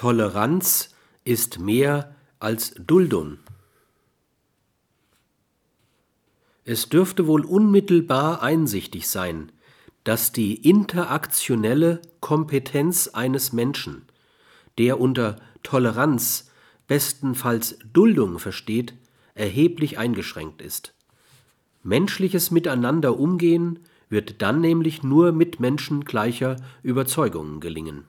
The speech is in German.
Toleranz ist mehr als Duldung. Es dürfte wohl unmittelbar einsichtig sein, dass die interaktionelle Kompetenz eines Menschen, der unter Toleranz bestenfalls Duldung versteht, erheblich eingeschränkt ist. Menschliches Miteinander umgehen wird dann nämlich nur mit Menschen gleicher Überzeugungen gelingen